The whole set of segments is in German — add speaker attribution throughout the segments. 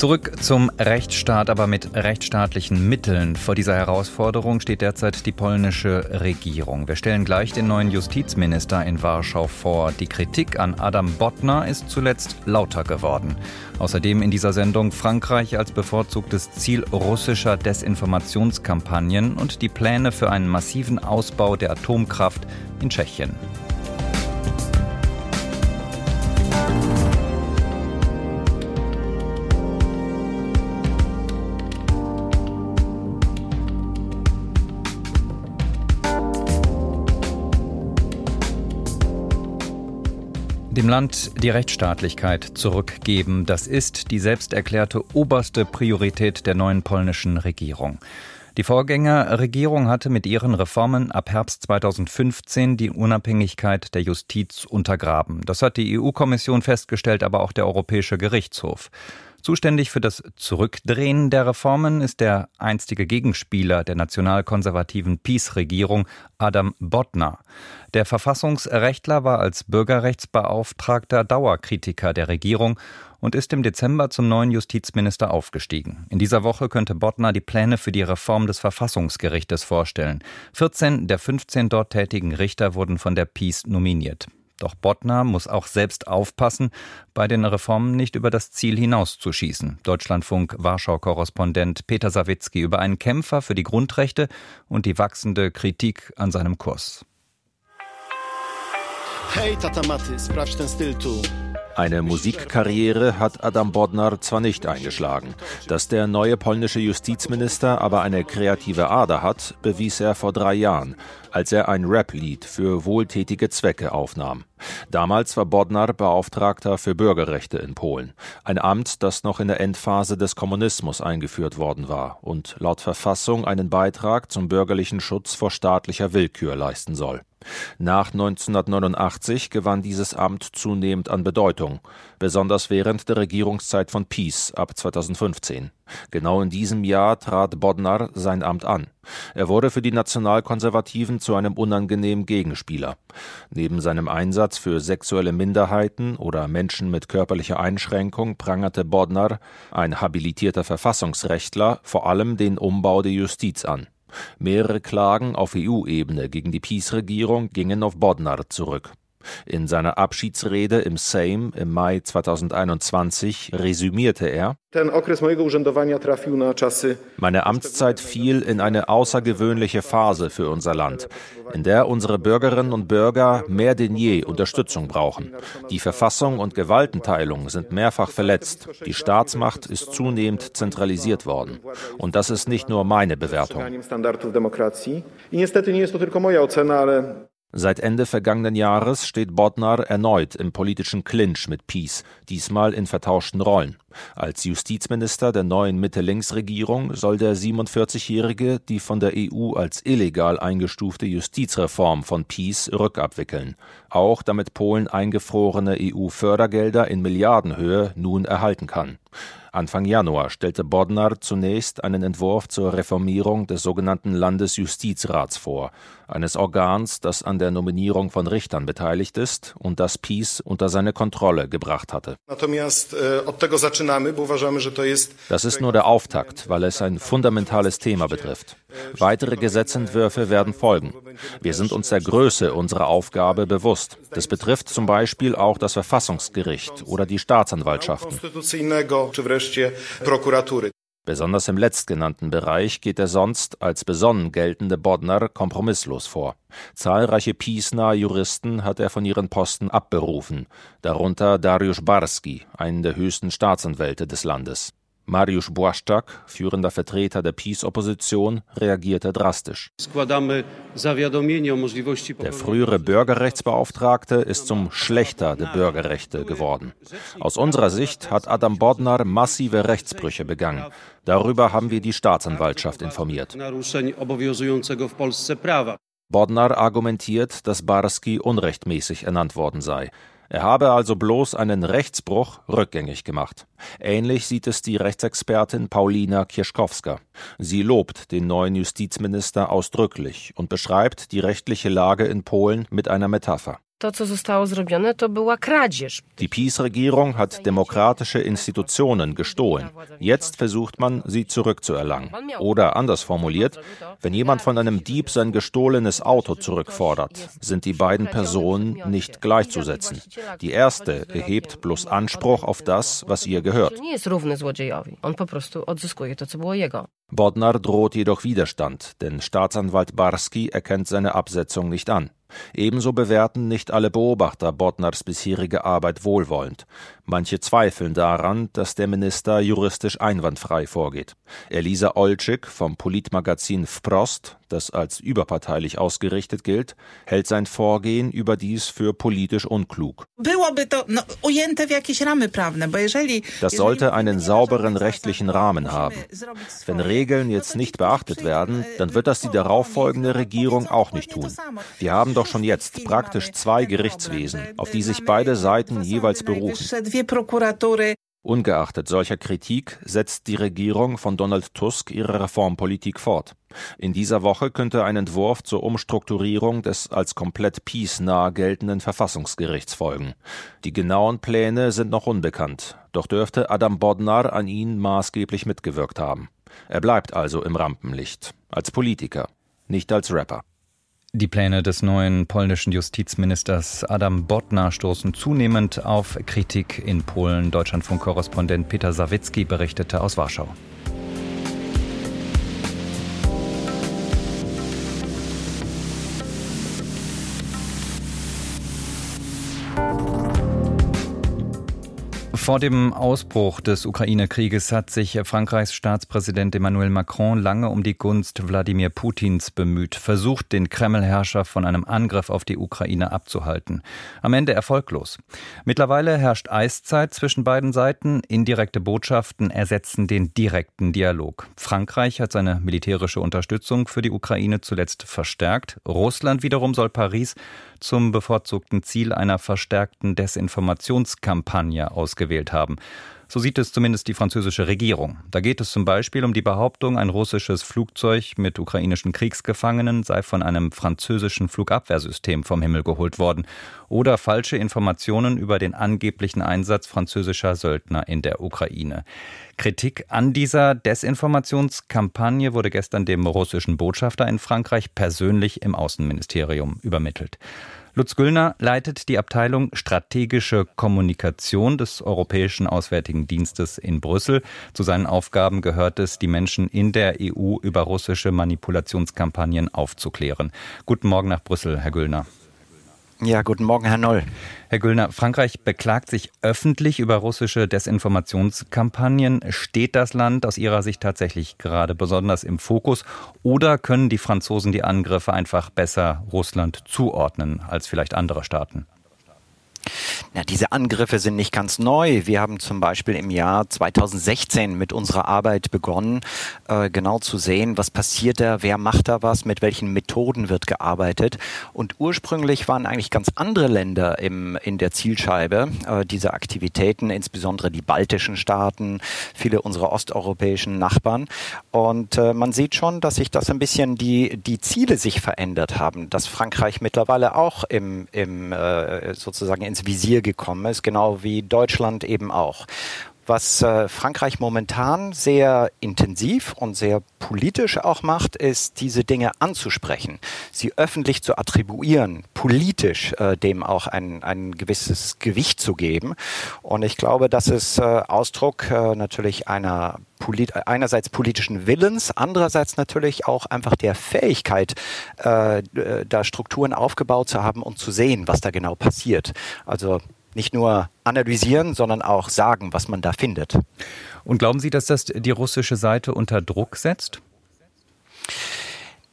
Speaker 1: Zurück zum Rechtsstaat, aber mit rechtsstaatlichen Mitteln. Vor dieser Herausforderung steht derzeit die polnische Regierung. Wir stellen gleich den neuen Justizminister in Warschau vor. Die Kritik an Adam Bodnar ist zuletzt lauter geworden. Außerdem in dieser Sendung Frankreich als bevorzugtes Ziel russischer Desinformationskampagnen und die Pläne für einen massiven Ausbau der Atomkraft in Tschechien. Land die Rechtsstaatlichkeit zurückgeben, das ist die selbsterklärte oberste Priorität der neuen polnischen Regierung. Die Vorgängerregierung hatte mit ihren Reformen ab Herbst 2015 die Unabhängigkeit der Justiz untergraben. Das hat die EU-Kommission festgestellt, aber auch der Europäische Gerichtshof. Zuständig für das Zurückdrehen der Reformen ist der einstige Gegenspieler der nationalkonservativen PiS-Regierung, Adam Bodnar. Der Verfassungsrechtler war als Bürgerrechtsbeauftragter Dauerkritiker der Regierung und ist im Dezember zum neuen Justizminister aufgestiegen. In dieser Woche könnte Bodnar die Pläne für die Reform des Verfassungsgerichtes vorstellen. 14 der 15 dort tätigen Richter wurden von der PiS nominiert. Doch Bodnar muss auch selbst aufpassen, bei den Reformen nicht über das Ziel hinauszuschießen. Deutschlandfunk Warschau-Korrespondent Peter Sawicki über einen Kämpfer für die Grundrechte und die wachsende Kritik an seinem Kurs.
Speaker 2: Hey, Tata Maty, sprawdź ten styl tu.
Speaker 3: Eine Musikkarriere hat Adam Bodnar zwar nicht eingeschlagen. Dass der neue polnische Justizminister aber eine kreative Ader hat, bewies er vor drei Jahren, als er ein Rap-Lied für wohltätige Zwecke aufnahm. Damals war Bodnar Beauftragter für Bürgerrechte in Polen, ein Amt, das noch in der Endphase des Kommunismus eingeführt worden war und laut Verfassung einen Beitrag zum bürgerlichen Schutz vor staatlicher Willkür leisten soll. Nach 1989 gewann dieses Amt zunehmend an Bedeutung, besonders während der Regierungszeit von Peace ab 2015. Genau in diesem Jahr trat Bodnar sein Amt an. Er wurde für die Nationalkonservativen zu einem unangenehmen Gegenspieler. Neben seinem Einsatz für sexuelle Minderheiten oder Menschen mit körperlicher Einschränkung prangerte Bodnar, ein habilitierter Verfassungsrechtler, vor allem den Umbau der Justiz an. Mehrere Klagen auf EU-Ebene gegen die PiS-Regierung gingen auf Bodnar zurück. In seiner Abschiedsrede im Sejm im Mai 2021 resümierte er Meine Amtszeit fiel in eine außergewöhnliche Phase für unser Land, in der unsere Bürgerinnen und Bürger mehr denn je Unterstützung brauchen. Die Verfassung und Gewaltenteilung sind mehrfach verletzt. Die Staatsmacht ist zunehmend zentralisiert worden. Und das ist nicht nur meine Bewertung. Seit Ende vergangenen Jahres steht Bodnar erneut im politischen Clinch mit Peace, diesmal in vertauschten Rollen. Als Justizminister der neuen Mitte-Links-Regierung soll der 47-Jährige die von der EU als illegal eingestufte Justizreform von Peace rückabwickeln, auch damit Polen eingefrorene EU-Fördergelder in Milliardenhöhe nun erhalten kann. Anfang Januar stellte Bodnar zunächst einen Entwurf zur Reformierung des sogenannten Landesjustizrats vor, eines Organs, das an der Nominierung von Richtern beteiligt ist und das Peace unter seine Kontrolle gebracht hatte.
Speaker 2: E,
Speaker 3: das ist nur der Auftakt, weil es ein fundamentales Thema betrifft. Weitere Gesetzentwürfe werden folgen. Wir sind uns der Größe unserer Aufgabe bewusst. Das betrifft zum Beispiel auch das Verfassungsgericht oder die Staatsanwaltschaften. Besonders im letztgenannten Bereich geht er sonst als besonnen geltende Bodnar kompromisslos vor. Zahlreiche Piesner Juristen hat er von ihren Posten abberufen, darunter Dariusz Barski, einen der höchsten Staatsanwälte des Landes. Mariusz Błaszczak, führender Vertreter der Peace-Opposition, reagierte drastisch. Der frühere Bürgerrechtsbeauftragte ist zum Schlechter der Bürgerrechte geworden. Aus unserer Sicht hat Adam Bodnar massive Rechtsbrüche begangen. Darüber haben wir die Staatsanwaltschaft informiert. Bodnar argumentiert, dass Barski unrechtmäßig ernannt worden sei. Er habe also bloß einen Rechtsbruch rückgängig gemacht. Ähnlich sieht es die Rechtsexpertin Paulina Kieschkowska. Sie lobt den neuen Justizminister ausdrücklich und beschreibt die rechtliche Lage in Polen mit einer Metapher. Die PiS-Regierung hat demokratische Institutionen gestohlen. Jetzt versucht man, sie zurückzuerlangen. Oder anders formuliert, wenn jemand von einem Dieb sein gestohlenes Auto zurückfordert, sind die beiden Personen nicht gleichzusetzen. Die erste erhebt bloß Anspruch auf das, was ihr gehört. Bodnar droht jedoch Widerstand, denn Staatsanwalt Barski erkennt seine Absetzung nicht an. Ebenso bewerten nicht alle Beobachter Bodnars bisherige Arbeit wohlwollend. Manche zweifeln daran, dass der Minister juristisch einwandfrei vorgeht. Elisa Olczyk vom Politmagazin Wprost, das als überparteilich ausgerichtet gilt, hält sein Vorgehen überdies für politisch unklug. Das sollte einen sauberen rechtlichen Rahmen haben. Wenn Regeln jetzt nicht beachtet werden, dann wird das die darauffolgende Regierung auch nicht tun. Wir haben doch schon jetzt praktisch zwei Gerichtswesen, auf die sich beide Seiten jeweils berufen. Ungeachtet solcher Kritik setzt die Regierung von Donald Tusk ihre Reformpolitik fort. In dieser Woche könnte ein Entwurf zur Umstrukturierung des als komplett peace-nah geltenden Verfassungsgerichts folgen. Die genauen Pläne sind noch unbekannt, doch dürfte Adam Bodnar an ihnen maßgeblich mitgewirkt haben. Er bleibt also im Rampenlicht, als Politiker, nicht als Rapper.
Speaker 1: Die Pläne des neuen polnischen Justizministers Adam Bodnar stoßen zunehmend auf Kritik in Polen. Deutschlandfunk-Korrespondent Peter Sawicki berichtete aus Warschau. Vor dem Ausbruch des Ukraine-Krieges hat sich Frankreichs Staatspräsident Emmanuel Macron lange um die Gunst Wladimir Putins bemüht, versucht, den Kreml-Herrscher von einem Angriff auf die Ukraine abzuhalten. Am Ende erfolglos. Mittlerweile herrscht Eiszeit zwischen beiden Seiten. Indirekte Botschaften ersetzen den direkten Dialog. Frankreich hat seine militärische Unterstützung für die Ukraine zuletzt verstärkt. Russland wiederum soll Paris zum bevorzugten Ziel einer verstärkten Desinformationskampagne ausgewählt haben. So sieht es zumindest die französische Regierung. Da geht es zum Beispiel um die Behauptung, ein russisches Flugzeug mit ukrainischen Kriegsgefangenen sei von einem französischen Flugabwehrsystem vom Himmel geholt worden oder falsche Informationen über den angeblichen Einsatz französischer Söldner in der Ukraine. Kritik an dieser Desinformationskampagne wurde gestern dem russischen Botschafter in Frankreich persönlich im Außenministerium übermittelt. Lutz Güllner leitet die Abteilung Strategische Kommunikation des Europäischen Auswärtigen Dienstes in Brüssel. Zu seinen Aufgaben gehört es, die Menschen in der EU über russische Manipulationskampagnen aufzuklären. Guten Morgen nach Brüssel, Herr Güllner.
Speaker 4: Ja, guten Morgen, Herr Noll.
Speaker 1: Herr Güllner, Frankreich beklagt sich öffentlich über russische Desinformationskampagnen. Steht das Land aus Ihrer Sicht tatsächlich gerade besonders im Fokus oder können die Franzosen die Angriffe einfach besser Russland zuordnen als vielleicht andere Staaten?
Speaker 4: Na, diese Angriffe sind nicht ganz neu. Wir haben zum Beispiel im Jahr 2016 mit unserer Arbeit begonnen, äh, genau zu sehen, was passiert da, wer macht da was, mit welchen Methoden wird gearbeitet. Und ursprünglich waren eigentlich ganz andere Länder im, in der Zielscheibe äh, dieser Aktivitäten, insbesondere die baltischen Staaten, viele unserer osteuropäischen Nachbarn. Und äh, man sieht schon, dass sich das ein bisschen die, die Ziele sich verändert haben, dass Frankreich mittlerweile auch im, im äh, sozusagen ins Visier gekommen ist, genau wie Deutschland eben auch. Was äh, Frankreich momentan sehr intensiv und sehr politisch auch macht, ist, diese Dinge anzusprechen, sie öffentlich zu attribuieren, politisch äh, dem auch ein, ein gewisses Gewicht zu geben. Und ich glaube, das ist äh, Ausdruck äh, natürlich einer polit einerseits politischen Willens, andererseits natürlich auch einfach der Fähigkeit, äh, da Strukturen aufgebaut zu haben und zu sehen, was da genau passiert. Also nicht nur analysieren, sondern auch sagen, was man da findet.
Speaker 1: Und glauben Sie, dass das die russische Seite unter Druck setzt?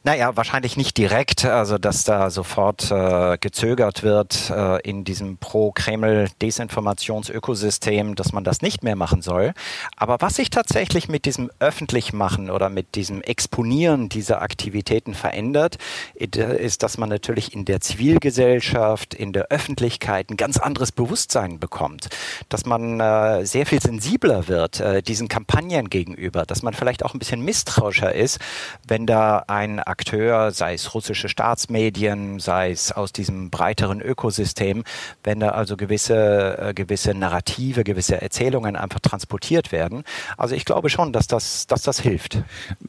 Speaker 4: Naja, wahrscheinlich nicht direkt, also dass da sofort äh, gezögert wird äh, in diesem Pro-Kreml-Desinformationsökosystem, dass man das nicht mehr machen soll. Aber was sich tatsächlich mit diesem Öffentlichmachen oder mit diesem Exponieren dieser Aktivitäten verändert, ist, dass man natürlich in der Zivilgesellschaft, in der Öffentlichkeit ein ganz anderes Bewusstsein bekommt, dass man äh, sehr viel sensibler wird äh, diesen Kampagnen gegenüber, dass man vielleicht auch ein bisschen misstrauischer ist, wenn da ein Akteur, sei es russische Staatsmedien, sei es aus diesem breiteren Ökosystem, wenn da also gewisse, äh, gewisse Narrative, gewisse Erzählungen einfach transportiert werden. Also ich glaube schon, dass das, dass das hilft.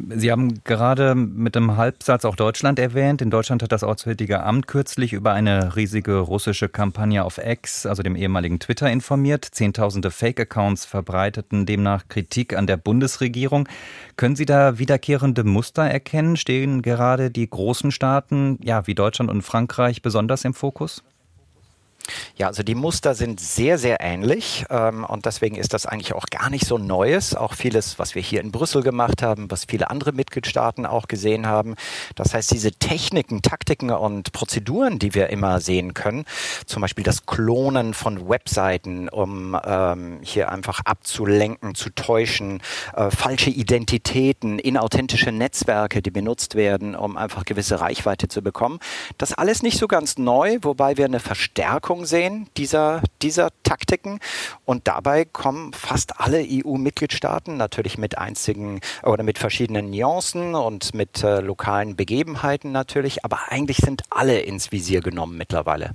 Speaker 1: Sie haben gerade mit einem Halbsatz auch Deutschland erwähnt. In Deutschland hat das Auswärtige Amt kürzlich über eine riesige russische Kampagne auf X, also dem ehemaligen Twitter, informiert. Zehntausende Fake-Accounts verbreiteten demnach Kritik an der Bundesregierung. Können Sie da wiederkehrende Muster erkennen? Stehen gerade die großen Staaten, ja, wie Deutschland und Frankreich, besonders im Fokus?
Speaker 4: Ja, also die Muster sind sehr, sehr ähnlich ähm, und deswegen ist das eigentlich auch gar nicht so Neues. Auch vieles, was wir hier in Brüssel gemacht haben, was viele andere Mitgliedstaaten auch gesehen haben. Das heißt, diese Techniken, Taktiken und Prozeduren, die wir immer sehen können, zum Beispiel das Klonen von Webseiten, um ähm, hier einfach abzulenken, zu täuschen, äh, falsche Identitäten, inauthentische Netzwerke, die benutzt werden, um einfach gewisse Reichweite zu bekommen. Das alles nicht so ganz neu, wobei wir eine Verstärkung Wirkung sehen dieser, dieser Taktiken. Und dabei kommen fast alle EU-Mitgliedstaaten natürlich mit einzigen oder mit verschiedenen Nuancen und mit äh, lokalen Begebenheiten natürlich, aber eigentlich sind alle ins Visier genommen mittlerweile.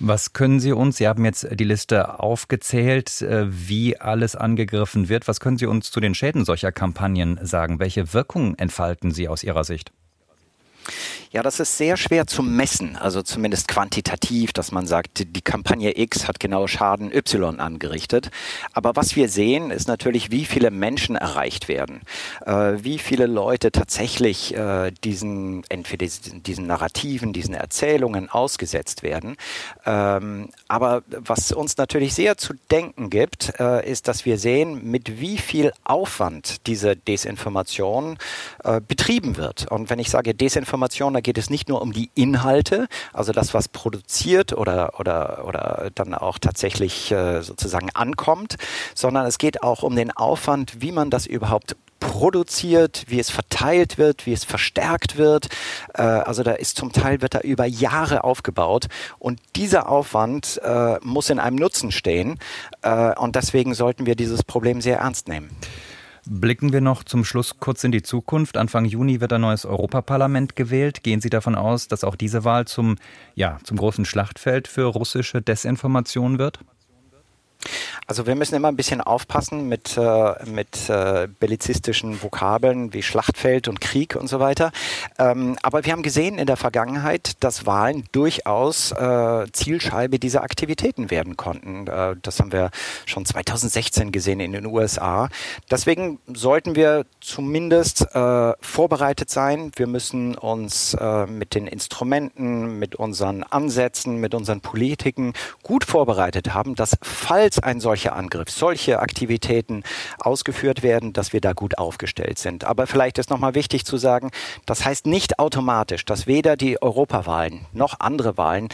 Speaker 1: Was können Sie uns, Sie haben jetzt die Liste aufgezählt, äh, wie alles angegriffen wird. Was können Sie uns zu den Schäden solcher Kampagnen sagen? Welche Wirkung entfalten sie aus Ihrer Sicht?
Speaker 4: Ja, das ist sehr schwer zu messen, also zumindest quantitativ, dass man sagt, die Kampagne X hat genau Schaden Y angerichtet. Aber was wir sehen, ist natürlich, wie viele Menschen erreicht werden, äh, wie viele Leute tatsächlich äh, diesen, entweder diesen, Narrativen, diesen Erzählungen ausgesetzt werden. Ähm, aber was uns natürlich sehr zu denken gibt, äh, ist, dass wir sehen, mit wie viel Aufwand diese Desinformation äh, betrieben wird. Und wenn ich sage Desinformation, geht es nicht nur um die Inhalte, also das, was produziert oder, oder, oder dann auch tatsächlich äh, sozusagen ankommt, sondern es geht auch um den Aufwand, wie man das überhaupt produziert, wie es verteilt wird, wie es verstärkt wird. Äh, also da ist zum Teil wird da über Jahre aufgebaut und dieser Aufwand äh, muss in einem Nutzen stehen äh, und deswegen sollten wir dieses Problem sehr ernst nehmen.
Speaker 1: Blicken wir noch zum Schluss kurz in die Zukunft. Anfang Juni wird ein neues Europaparlament gewählt. Gehen Sie davon aus, dass auch diese Wahl zum, ja, zum großen Schlachtfeld für russische Desinformation wird?
Speaker 4: Also wir müssen immer ein bisschen aufpassen mit, äh, mit äh, bellizistischen Vokabeln wie Schlachtfeld und Krieg und so weiter. Ähm, aber wir haben gesehen in der Vergangenheit, dass Wahlen durchaus äh, Zielscheibe dieser Aktivitäten werden konnten. Äh, das haben wir schon 2016 gesehen in den USA. Deswegen sollten wir zumindest äh, vorbereitet sein. Wir müssen uns äh, mit den Instrumenten, mit unseren Ansätzen, mit unseren Politiken gut vorbereitet haben, dass falls ein solcher solcher Angriff, solche Aktivitäten ausgeführt werden, dass wir da gut aufgestellt sind. Aber vielleicht ist nochmal wichtig zu sagen, das heißt nicht automatisch, dass weder die Europawahlen noch andere Wahlen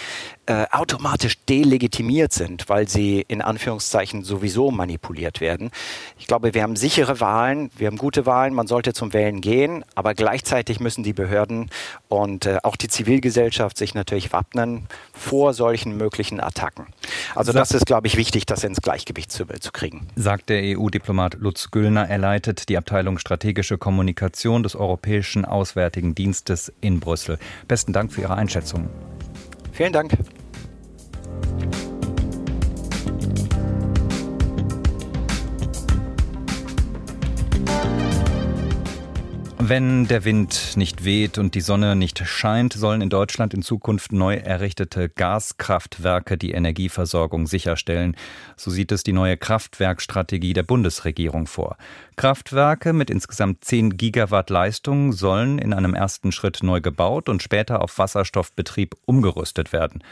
Speaker 4: äh, automatisch delegitimiert sind, weil sie in Anführungszeichen sowieso manipuliert werden. Ich glaube, wir haben sichere Wahlen, wir haben gute Wahlen, man sollte zum Wählen gehen, aber gleichzeitig müssen die Behörden und äh, auch die Zivilgesellschaft sich natürlich wappnen vor solchen möglichen Attacken. Also das ist, glaube ich, wichtig, das ins Gleichgewicht zu, zu kriegen.
Speaker 1: Sagt der EU-Diplomat Lutz Güllner. Er leitet die Abteilung Strategische Kommunikation des Europäischen Auswärtigen Dienstes in Brüssel. Besten Dank für Ihre Einschätzung.
Speaker 4: Vielen Dank.
Speaker 1: Wenn der Wind nicht weht und die Sonne nicht scheint, sollen in Deutschland in Zukunft neu errichtete Gaskraftwerke die Energieversorgung sicherstellen. So sieht es die neue Kraftwerkstrategie der Bundesregierung vor. Kraftwerke mit insgesamt 10 Gigawatt Leistung sollen in einem ersten Schritt neu gebaut und später auf Wasserstoffbetrieb umgerüstet werden.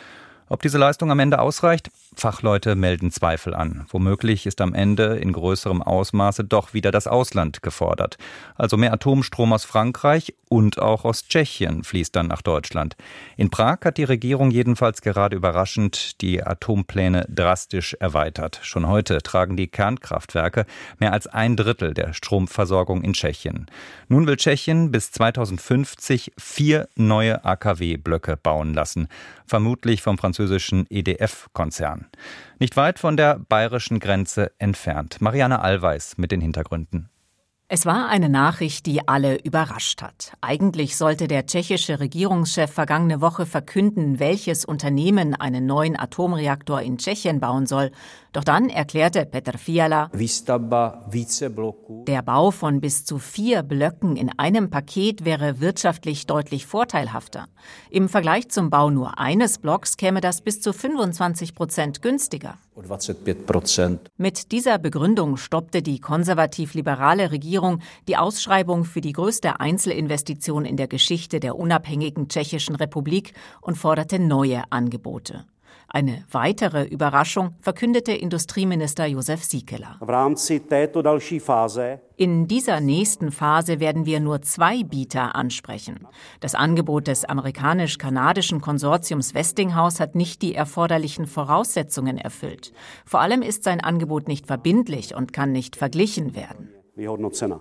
Speaker 1: Ob diese Leistung am Ende ausreicht? Fachleute melden Zweifel an. Womöglich ist am Ende in größerem Ausmaße doch wieder das Ausland gefordert. Also mehr Atomstrom aus Frankreich und auch aus Tschechien fließt dann nach Deutschland. In Prag hat die Regierung jedenfalls gerade überraschend die Atompläne drastisch erweitert. Schon heute tragen die Kernkraftwerke mehr als ein Drittel der Stromversorgung in Tschechien. Nun will Tschechien bis 2050 vier neue AKW-Blöcke bauen lassen, vermutlich vom französischen EDF-Konzern. Nicht weit von der bayerischen Grenze entfernt. Marianne Allweis mit den Hintergründen.
Speaker 5: Es war eine Nachricht, die alle überrascht hat. Eigentlich sollte der tschechische Regierungschef vergangene Woche verkünden, welches Unternehmen einen neuen Atomreaktor in Tschechien bauen soll. Doch dann erklärte Petr Fiala, der Bau von bis zu vier Blöcken in einem Paket wäre wirtschaftlich deutlich vorteilhafter. Im Vergleich zum Bau nur eines Blocks käme das bis zu 25 Prozent günstiger. Mit dieser Begründung stoppte die konservativ-liberale Regierung die Ausschreibung für die größte Einzelinvestition in der Geschichte der unabhängigen Tschechischen Republik und forderte neue Angebote. Eine weitere Überraschung verkündete Industrieminister Josef Siekeler. In dieser nächsten Phase werden wir nur zwei Bieter ansprechen. Das Angebot des amerikanisch-kanadischen Konsortiums Westinghouse hat nicht die erforderlichen Voraussetzungen erfüllt. Vor allem ist sein Angebot nicht verbindlich und kann nicht verglichen werden.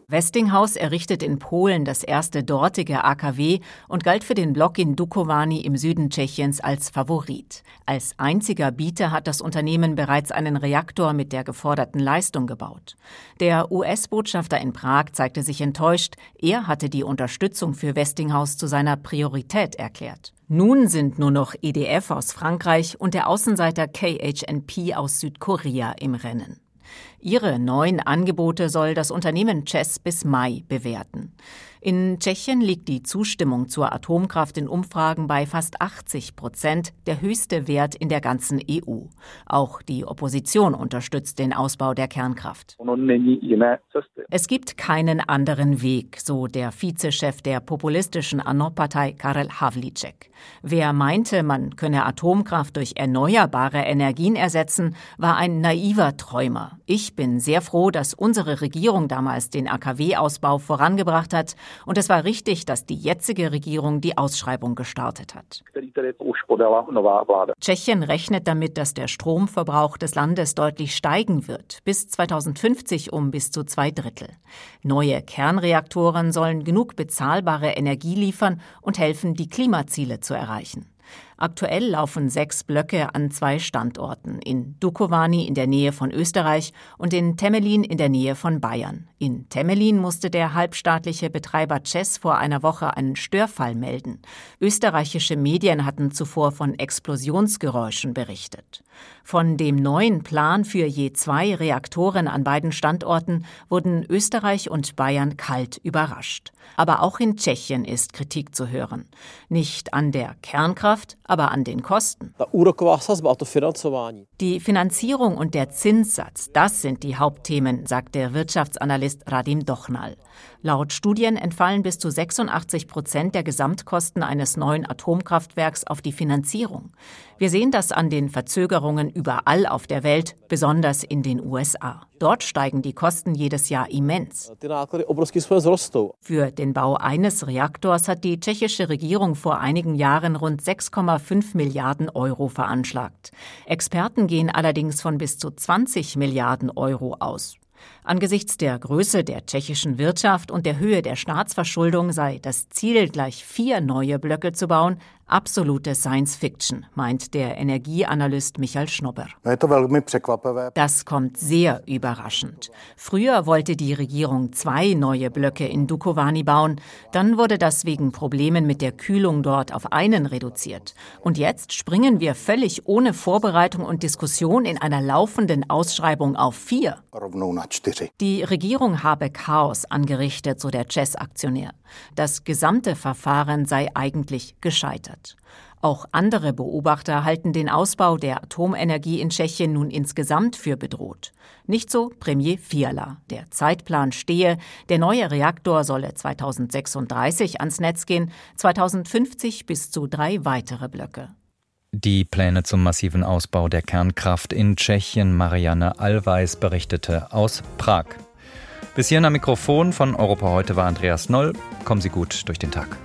Speaker 5: Westinghouse errichtet in Polen das erste dortige AKW und galt für den Block in Dukovany im Süden Tschechiens als Favorit. Als einziger Bieter hat das Unternehmen bereits einen Reaktor mit der geforderten Leistung gebaut. Der US-Botschafter in Prag zeigte sich enttäuscht. Er hatte die Unterstützung für Westinghouse zu seiner Priorität erklärt. Nun sind nur noch EDF aus Frankreich und der Außenseiter KHNP aus Südkorea im Rennen. Ihre neuen Angebote soll das Unternehmen Chess bis Mai bewerten. In Tschechien liegt die Zustimmung zur Atomkraft in Umfragen bei fast 80 Prozent, der höchste Wert in der ganzen EU. Auch die Opposition unterstützt den Ausbau der Kernkraft. Es gibt keinen anderen Weg, so der Vizechef der populistischen ANO-Partei Karel Havlicek. Wer meinte, man könne Atomkraft durch erneuerbare Energien ersetzen, war ein naiver Träumer. Ich bin sehr froh, dass unsere Regierung damals den AKW-Ausbau vorangebracht hat und es war richtig, dass die jetzige Regierung die Ausschreibung gestartet hat. Tschechien rechnet damit, dass der Stromverbrauch des Landes deutlich steigen wird, bis 2050 um bis zu zwei Drittel. Neue Kernreaktoren sollen genug bezahlbare Energie liefern und helfen, die Klimaziele zu erreichen. Aktuell laufen sechs Blöcke an zwei Standorten, in Dukovany in der Nähe von Österreich und in Temelin in der Nähe von Bayern. In Temelin musste der halbstaatliche Betreiber Chess vor einer Woche einen Störfall melden. Österreichische Medien hatten zuvor von Explosionsgeräuschen berichtet. Von dem neuen Plan für je zwei Reaktoren an beiden Standorten wurden Österreich und Bayern kalt überrascht. Aber auch in Tschechien ist Kritik zu hören. Nicht an der Kernkraft, aber an den Kosten. Die Finanzierung und der Zinssatz, das sind die Hauptthemen, sagt der Wirtschaftsanalyst Radim Dochnal. Laut Studien entfallen bis zu 86 Prozent der Gesamtkosten eines neuen Atomkraftwerks auf die Finanzierung. Wir sehen das an den Verzögerungen überall auf der Welt, besonders in den USA. Dort steigen die Kosten jedes Jahr immens. Für den Bau eines Reaktors hat die tschechische Regierung vor einigen Jahren rund 6,5 Milliarden Euro veranschlagt. Experten gehen allerdings von bis zu 20 Milliarden Euro aus. Angesichts der Größe der tschechischen Wirtschaft und der Höhe der Staatsverschuldung sei das Ziel, gleich vier neue Blöcke zu bauen, absolute Science Fiction, meint der Energieanalyst Michael Schnobber. Das kommt sehr überraschend. Früher wollte die Regierung zwei neue Blöcke in Dukovany bauen, dann wurde das wegen Problemen mit der Kühlung dort auf einen reduziert. Und jetzt springen wir völlig ohne Vorbereitung und Diskussion in einer laufenden Ausschreibung auf vier. Die Regierung habe Chaos angerichtet, so der Chess-Aktionär. Das gesamte Verfahren sei eigentlich gescheitert. Auch andere Beobachter halten den Ausbau der Atomenergie in Tschechien nun insgesamt für bedroht. Nicht so Premier Fiala. Der Zeitplan stehe, der neue Reaktor solle 2036 ans Netz gehen, 2050 bis zu drei weitere Blöcke.
Speaker 1: Die Pläne zum massiven Ausbau der Kernkraft in Tschechien. Marianne Allweis berichtete aus Prag. Bis hierhin am Mikrofon von Europa heute war Andreas Noll. Kommen Sie gut durch den Tag.